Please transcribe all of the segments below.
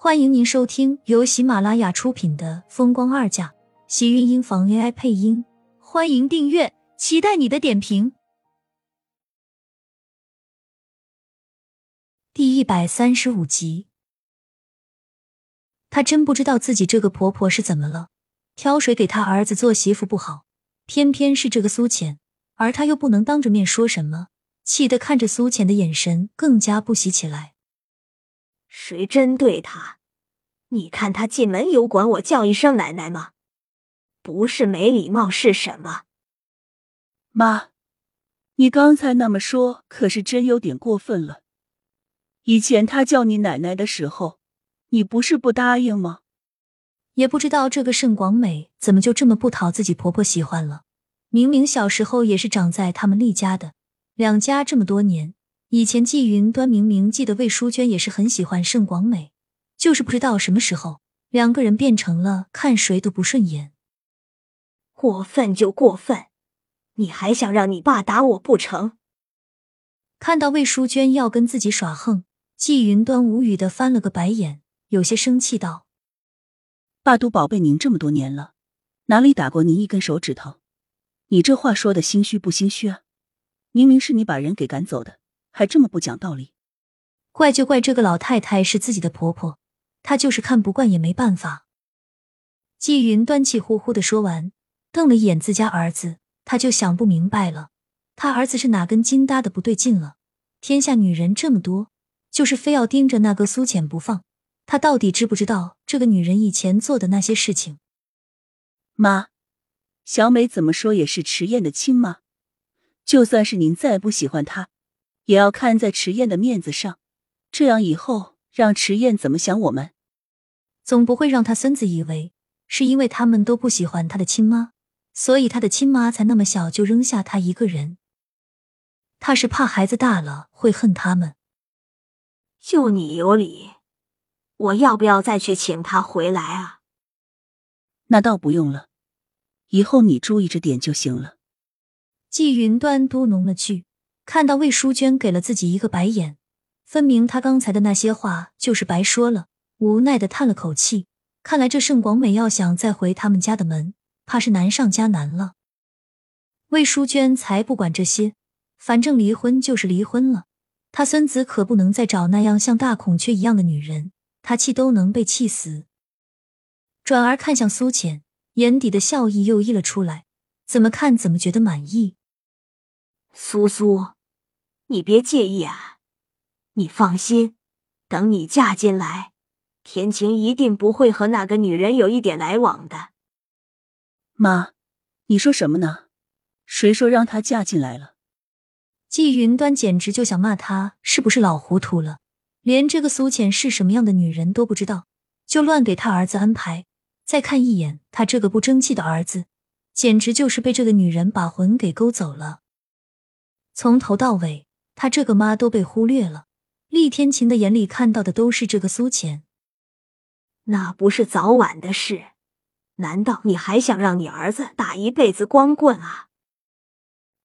欢迎您收听由喜马拉雅出品的《风光二嫁》，喜运音房 AI 配音。欢迎订阅，期待你的点评。第一百三十五集，她真不知道自己这个婆婆是怎么了，挑水给她儿子做媳妇不好，偏偏是这个苏浅，而她又不能当着面说什么，气得看着苏浅的眼神更加不喜起来。谁针对他？你看他进门有管我叫一声奶奶吗？不是没礼貌是什么？妈，你刚才那么说可是真有点过分了。以前他叫你奶奶的时候，你不是不答应吗？也不知道这个盛广美怎么就这么不讨自己婆婆喜欢了。明明小时候也是长在他们厉家的，两家这么多年。以前季云端明明记得魏淑娟也是很喜欢盛广美，就是不知道什么时候两个人变成了看谁都不顺眼。过分就过分，你还想让你爸打我不成？看到魏淑娟要跟自己耍横，季云端无语的翻了个白眼，有些生气道：“爸都宝贝您这么多年了，哪里打过您一根手指头？你这话说的心虚不心虚啊？明明是你把人给赶走的。”还这么不讲道理，怪就怪这个老太太是自己的婆婆，她就是看不惯也没办法。季云端气呼呼的说完，瞪了一眼自家儿子，他就想不明白了，他儿子是哪根筋搭的不对劲了？天下女人这么多，就是非要盯着那个苏浅不放，他到底知不知道这个女人以前做的那些事情？妈，小美怎么说也是迟燕的亲妈，就算是您再不喜欢她。也要看在迟燕的面子上，这样以后让迟燕怎么想我们？总不会让他孙子以为是因为他们都不喜欢他的亲妈，所以他的亲妈才那么小就扔下他一个人。他是怕孩子大了会恨他们。就你有理，我要不要再去请他回来啊？那倒不用了，以后你注意着点就行了。季云端嘟哝了句。看到魏淑娟给了自己一个白眼，分明她刚才的那些话就是白说了。无奈的叹了口气，看来这盛广美要想再回他们家的门，怕是难上加难了。魏淑娟才不管这些，反正离婚就是离婚了，她孙子可不能再找那样像大孔雀一样的女人，她气都能被气死。转而看向苏浅，眼底的笑意又溢了出来，怎么看怎么觉得满意。苏苏。你别介意啊，你放心，等你嫁进来，天晴一定不会和那个女人有一点来往的。妈，你说什么呢？谁说让她嫁进来了？季云端简直就想骂她是不是老糊涂了，连这个苏浅是什么样的女人都不知道，就乱给他儿子安排。再看一眼他这个不争气的儿子，简直就是被这个女人把魂给勾走了，从头到尾。他这个妈都被忽略了，厉天晴的眼里看到的都是这个苏浅，那不是早晚的事。难道你还想让你儿子打一辈子光棍啊？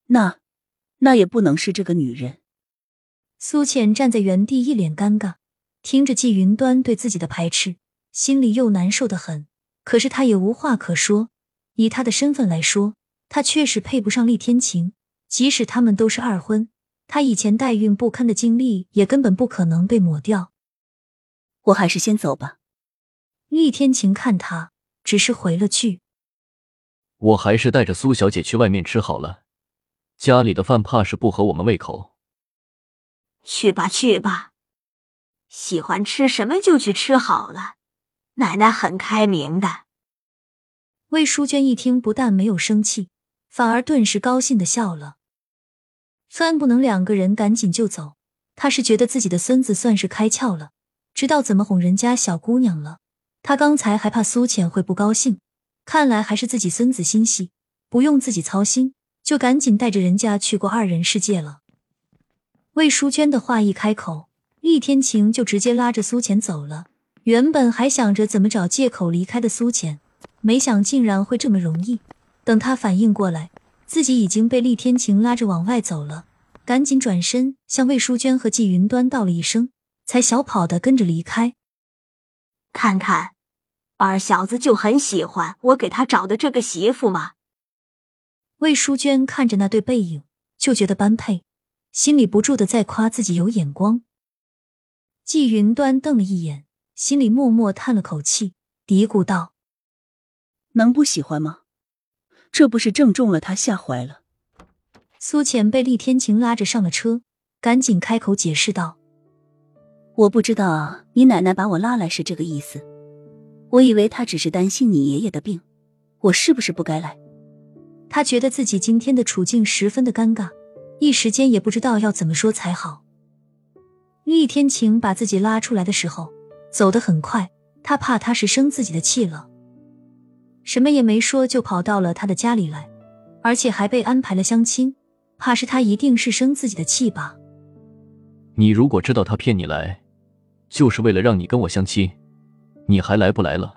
那，那也不能是这个女人。苏浅站在原地，一脸尴尬，听着季云端对自己的排斥，心里又难受的很。可是他也无话可说，以他的身份来说，他确实配不上厉天晴，即使他们都是二婚。他以前代孕不堪的经历也根本不可能被抹掉。我还是先走吧。厉天晴看他，只是回了句：“我还是带着苏小姐去外面吃好了，家里的饭怕是不合我们胃口。”去吧去吧，喜欢吃什么就去吃好了，奶奶很开明的。魏淑娟一听，不但没有生气，反而顿时高兴的笑了。算不能两个人赶紧就走，他是觉得自己的孙子算是开窍了，知道怎么哄人家小姑娘了。他刚才还怕苏浅会不高兴，看来还是自己孙子心细，不用自己操心，就赶紧带着人家去过二人世界了。魏淑娟的话一开口，厉天晴就直接拉着苏浅走了。原本还想着怎么找借口离开的苏浅，没想竟然会这么容易。等他反应过来。自己已经被厉天晴拉着往外走了，赶紧转身向魏淑娟和季云端道了一声，才小跑的跟着离开。看看，二小子就很喜欢我给他找的这个媳妇嘛。魏淑娟看着那对背影，就觉得般配，心里不住的在夸自己有眼光。季云端瞪了一眼，心里默默叹了口气，嘀咕道：“能不喜欢吗？这不是正中了他下怀了？”苏浅被厉天晴拉着上了车，赶紧开口解释道：“我不知道你奶奶把我拉来是这个意思，我以为她只是担心你爷爷的病，我是不是不该来？”他觉得自己今天的处境十分的尴尬，一时间也不知道要怎么说才好。厉天晴把自己拉出来的时候，走得很快，他怕他是生自己的气了，什么也没说就跑到了他的家里来，而且还被安排了相亲，怕是他一定是生自己的气吧。你如果知道他骗你来，就是为了让你跟我相亲，你还来不来了？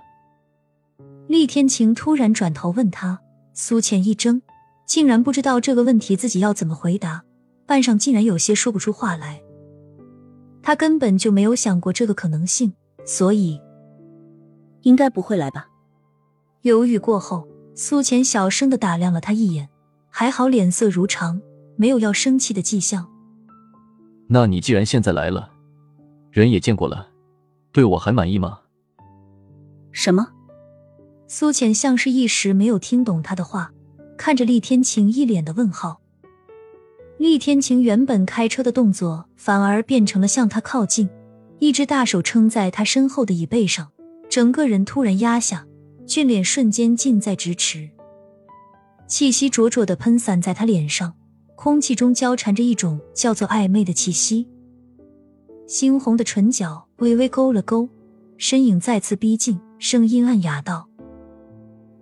厉天晴突然转头问他，苏浅一怔，竟然不知道这个问题自己要怎么回答，半晌竟然有些说不出话来。他根本就没有想过这个可能性，所以应该不会来吧。犹豫过后，苏浅小声的打量了他一眼，还好脸色如常，没有要生气的迹象。那你既然现在来了，人也见过了，对我还满意吗？什么？苏浅像是一时没有听懂他的话，看着厉天晴一脸的问号。厉天晴原本开车的动作，反而变成了向他靠近，一只大手撑在他身后的椅背上，整个人突然压下，俊脸瞬间近在咫尺，气息灼灼的喷散在他脸上，空气中交缠着一种叫做暧昧的气息。猩红的唇角微微勾了勾，身影再次逼近，声音暗哑道：“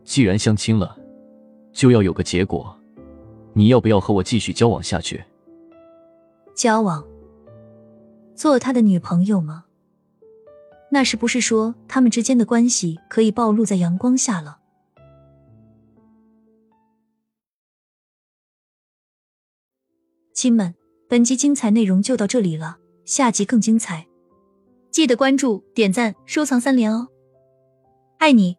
既然相亲了，就要有个结果。”你要不要和我继续交往下去？交往，做他的女朋友吗？那是不是说他们之间的关系可以暴露在阳光下了？亲们，本集精彩内容就到这里了，下集更精彩，记得关注、点赞、收藏三连哦！爱你。